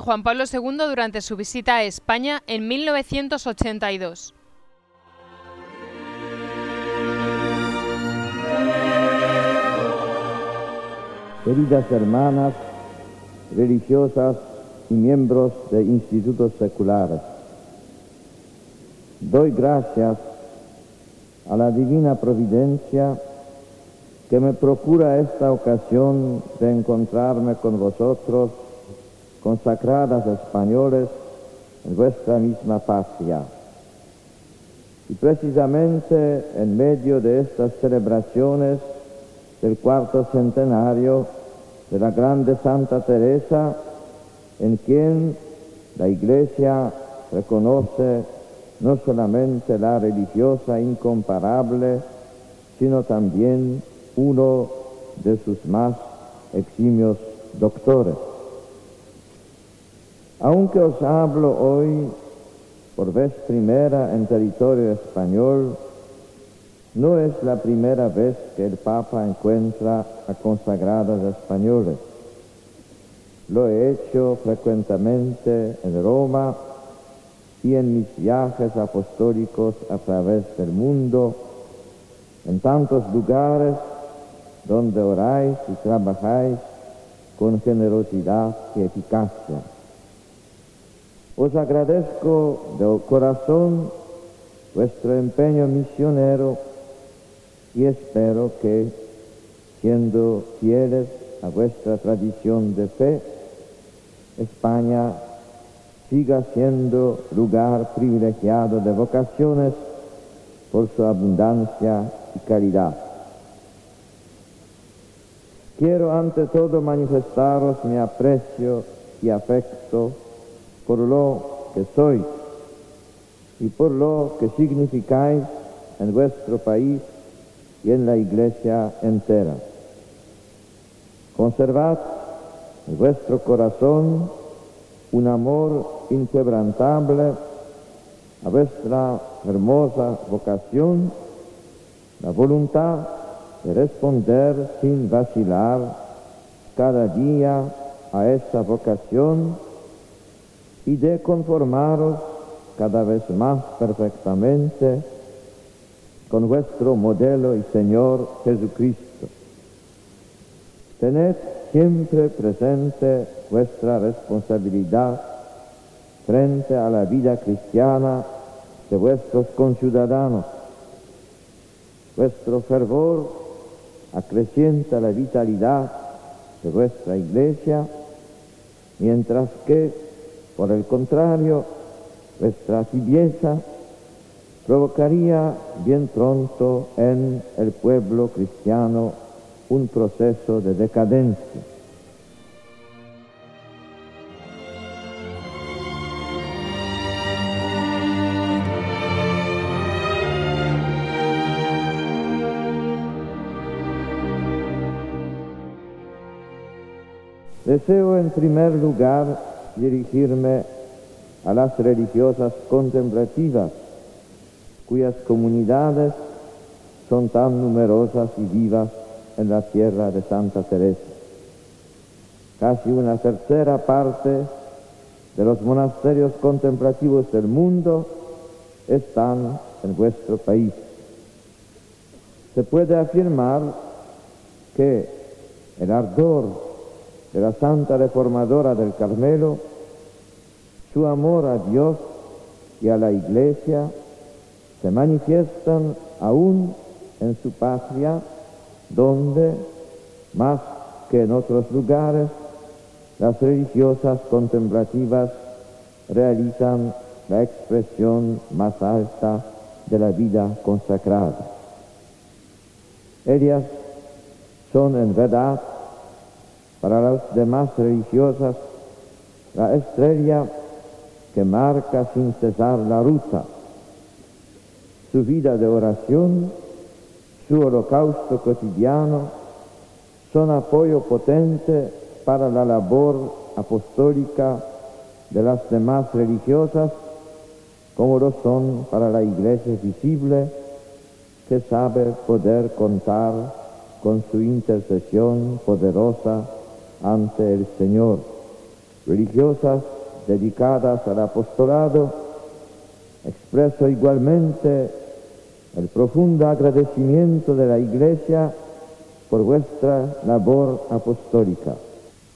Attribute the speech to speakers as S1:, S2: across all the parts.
S1: Juan Pablo II durante su visita a España en 1982.
S2: Queridas hermanas, religiosas y miembros de institutos seculares, doy gracias a la divina providencia que me procura esta ocasión de encontrarme con vosotros, consagradas españoles, en vuestra misma patria. Y precisamente en medio de estas celebraciones del cuarto centenario de la grande Santa Teresa, en quien la Iglesia reconoce no solamente la religiosa incomparable, sino también uno de sus más eximios doctores. Aunque os hablo hoy por vez primera en territorio español, no es la primera vez que el Papa encuentra a consagradas españoles. Lo he hecho frecuentemente en Roma y en mis viajes apostólicos a través del mundo, en tantos lugares donde oráis y trabajáis con generosidad y eficacia. Os agradezco de corazón vuestro empeño misionero y espero que, siendo fieles a vuestra tradición de fe, España siga siendo lugar privilegiado de vocaciones por su abundancia y calidad. Quiero ante todo manifestaros mi aprecio y afecto por lo que sois y por lo que significáis en vuestro país y en la iglesia entera. Conservad en vuestro corazón un amor inquebrantable a vuestra hermosa vocación, la voluntad de responder sin vacilar cada día a esa vocación y de conformaros cada vez más perfectamente con vuestro modelo y Señor Jesucristo. Tened siempre presente vuestra responsabilidad frente a la vida cristiana de vuestros conciudadanos. Vuestro fervor acrecienta la vitalidad de vuestra iglesia, mientras que, por el contrario, vuestra tibieza provocaría bien pronto en el pueblo cristiano un proceso de decadencia. Deseo en primer lugar dirigirme a las religiosas contemplativas, cuyas comunidades son tan numerosas y vivas en la tierra de Santa Teresa. Casi una tercera parte de los monasterios contemplativos del mundo están en vuestro país. Se puede afirmar que el ardor de la Santa Reformadora del Carmelo, su amor a Dios y a la Iglesia se manifiestan aún en su patria, donde, más que en otros lugares, las religiosas contemplativas realizan la expresión más alta de la vida consagrada. Ellas son en verdad para las demás religiosas la estrella que marca sin cesar la ruta. Su vida de oración, su holocausto cotidiano son apoyo potente para la labor apostólica de las demás religiosas, como lo son para la iglesia visible, que sabe poder contar con su intercesión poderosa ante el Señor religiosas dedicadas al apostolado, expreso igualmente el profundo agradecimiento de la Iglesia por vuestra labor apostólica,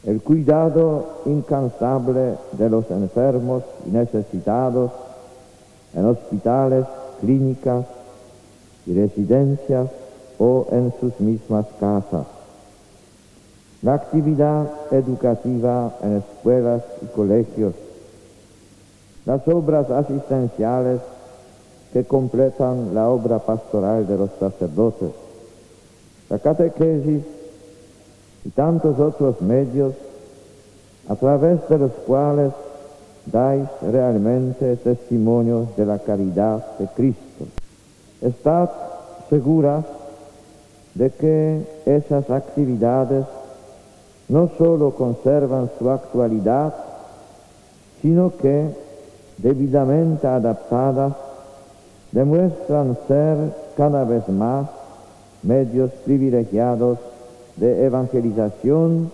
S2: el cuidado incansable de los enfermos y necesitados en hospitales, clínicas y residencias o en sus mismas casas. La actividad educativa en escuelas y colegios, las obras asistenciales que completan la obra pastoral de los sacerdotes, la catequesis y tantos otros medios a través de los cuales dais realmente testimonio de la caridad de Cristo. Estad seguras de que esas actividades no solo conservan su actualidad, sino que, debidamente adaptadas, demuestran ser cada vez más medios privilegiados de evangelización,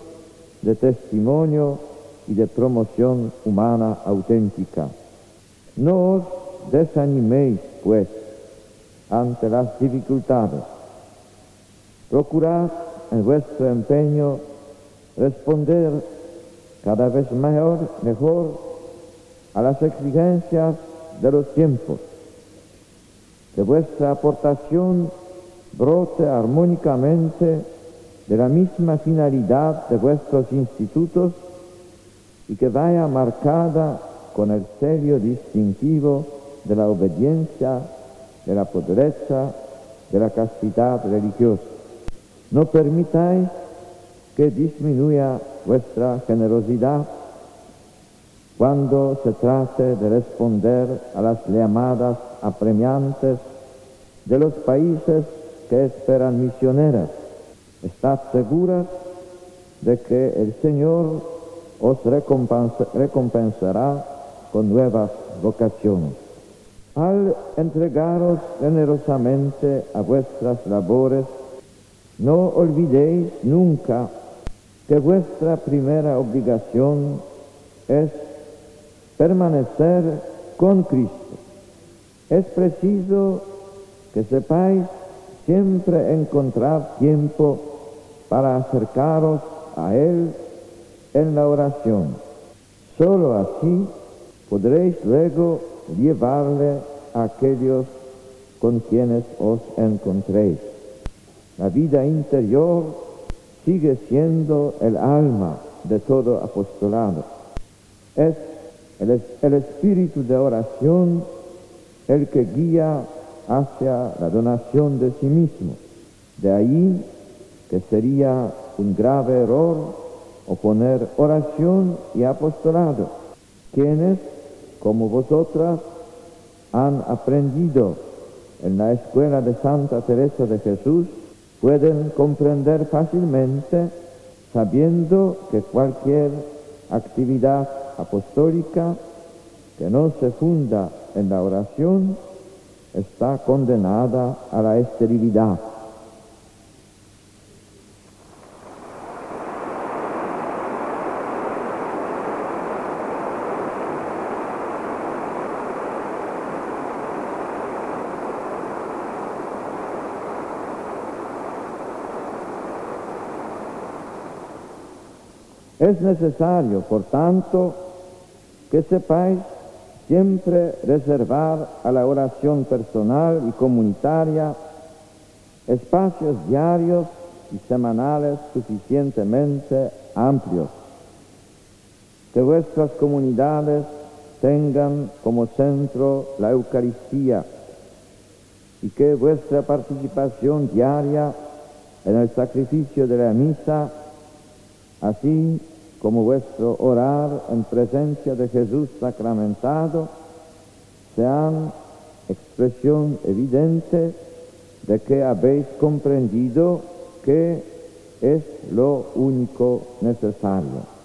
S2: de testimonio y de promoción humana auténtica. No os desaniméis, pues, ante las dificultades. Procurad en vuestro empeño responder cada vez mejor, mejor a las exigencias de los tiempos. Que vuestra aportación brote armónicamente de la misma finalidad de vuestros institutos y que vaya marcada con el sello distintivo de la obediencia, de la pobreza, de la castidad religiosa. No permitáis que disminuya vuestra generosidad cuando se trate de responder a las llamadas apremiantes de los países que esperan misioneras. Estad seguras de que el Señor os recompensará con nuevas vocaciones. Al entregaros generosamente a vuestras labores, no olvidéis nunca que vuestra primera obligación es permanecer con Cristo. Es preciso que sepáis siempre encontrar tiempo para acercaros a Él en la oración. Solo así podréis luego llevarle a aquellos con quienes os encontréis. La vida interior sigue siendo el alma de todo apostolado. Es el, el espíritu de oración el que guía hacia la donación de sí mismo. De ahí que sería un grave error oponer oración y apostolado, quienes, como vosotras, han aprendido en la escuela de Santa Teresa de Jesús, pueden comprender fácilmente, sabiendo que cualquier actividad apostólica que no se funda en la oración está condenada a la esterilidad. Es necesario, por tanto, que sepáis siempre reservar a la oración personal y comunitaria espacios diarios y semanales suficientemente amplios. Que vuestras comunidades tengan como centro la Eucaristía y que vuestra participación diaria en el sacrificio de la misa, así como vuestro orar en presencia de Jesús sacramentado, sean expresión evidente de que habéis comprendido que es lo único necesario.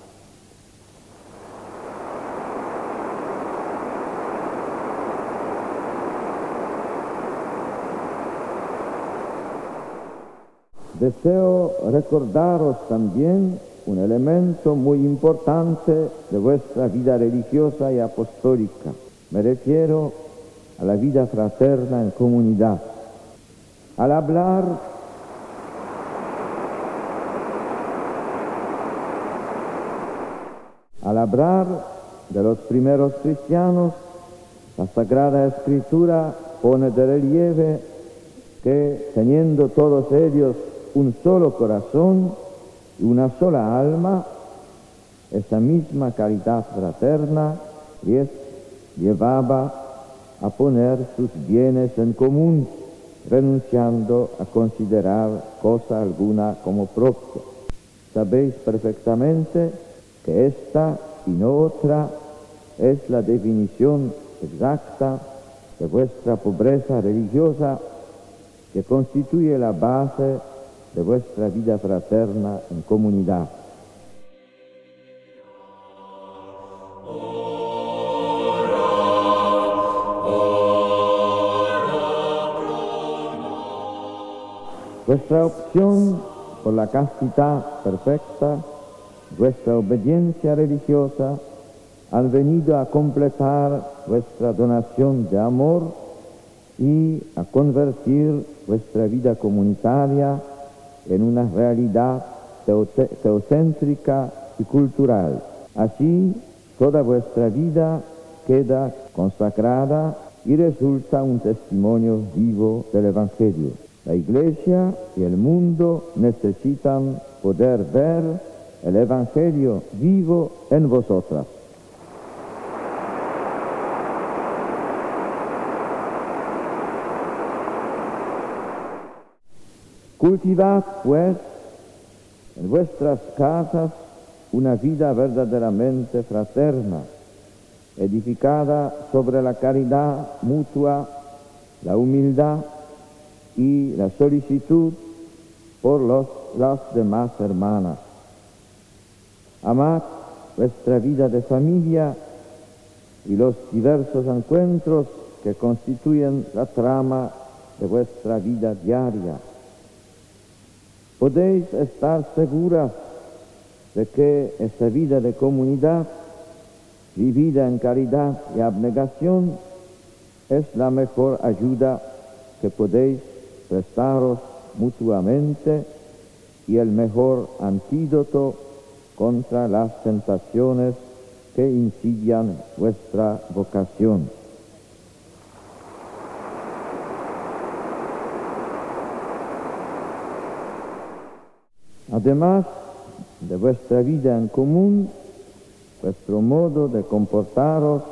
S2: Deseo recordaros también un elemento muy importante de vuestra vida religiosa y apostólica. Me refiero a la vida fraterna en comunidad. Al hablar al hablar de los primeros cristianos, la Sagrada Escritura pone de relieve que teniendo todos ellos un solo corazón una sola alma, esa misma caridad fraterna les llevaba a poner sus bienes en común, renunciando a considerar cosa alguna como propia. Sabéis perfectamente que esta y no otra es la definición exacta de vuestra pobreza religiosa que constituye la base de vuestra vida fraterna en comunidad. Vuestra opción por la castidad perfecta, vuestra obediencia religiosa, han venido a completar vuestra donación de amor y a convertir vuestra vida comunitaria en una realidad teocéntrica y cultural. Así, toda vuestra vida queda consagrada y resulta un testimonio vivo del Evangelio. La Iglesia y el mundo necesitan poder ver el Evangelio vivo en vosotras. Cultivad, pues, en vuestras casas una vida verdaderamente fraterna, edificada sobre la caridad mutua, la humildad y la solicitud por los, las demás hermanas. Amad vuestra vida de familia y los diversos encuentros que constituyen la trama de vuestra vida diaria podéis estar seguras de que esta vida de comunidad, vivida en caridad y abnegación, es la mejor ayuda que podéis prestaros mutuamente y el mejor antídoto contra las tentaciones que insidian vuestra vocación. Además de vuestra vida en común, vuestro modo de comportaros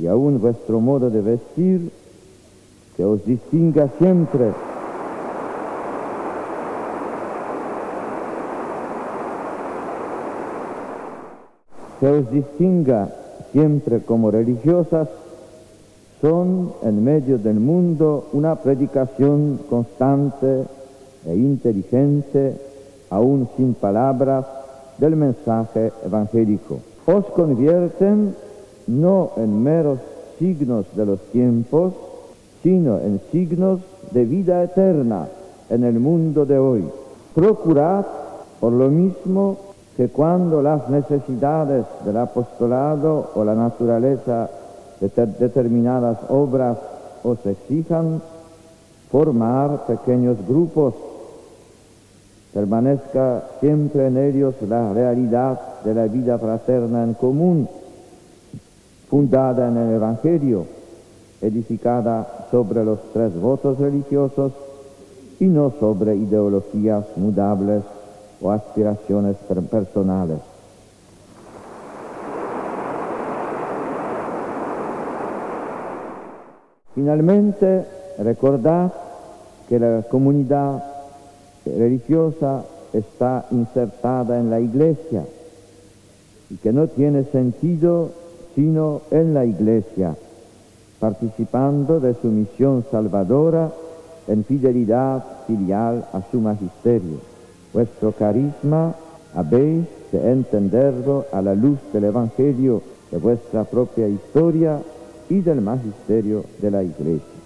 S2: y aún vuestro modo de vestir, que os distinga siempre. Que os distinga siempre como religiosas, son en medio del mundo una predicación constante e inteligente aún sin palabras, del mensaje evangélico. Os convierten no en meros signos de los tiempos, sino en signos de vida eterna en el mundo de hoy. Procurad, por lo mismo, que cuando las necesidades del apostolado o la naturaleza de determinadas obras os exijan, formar pequeños grupos permanezca siempre en ellos la realidad de la vida fraterna en común, fundada en el Evangelio, edificada sobre los tres votos religiosos y no sobre ideologías mudables o aspiraciones personales. Finalmente, recordad que la comunidad religiosa está insertada en la iglesia y que no tiene sentido sino en la iglesia, participando de su misión salvadora en fidelidad filial a su magisterio. Vuestro carisma habéis de entenderlo a la luz del Evangelio de vuestra propia historia y del magisterio de la iglesia.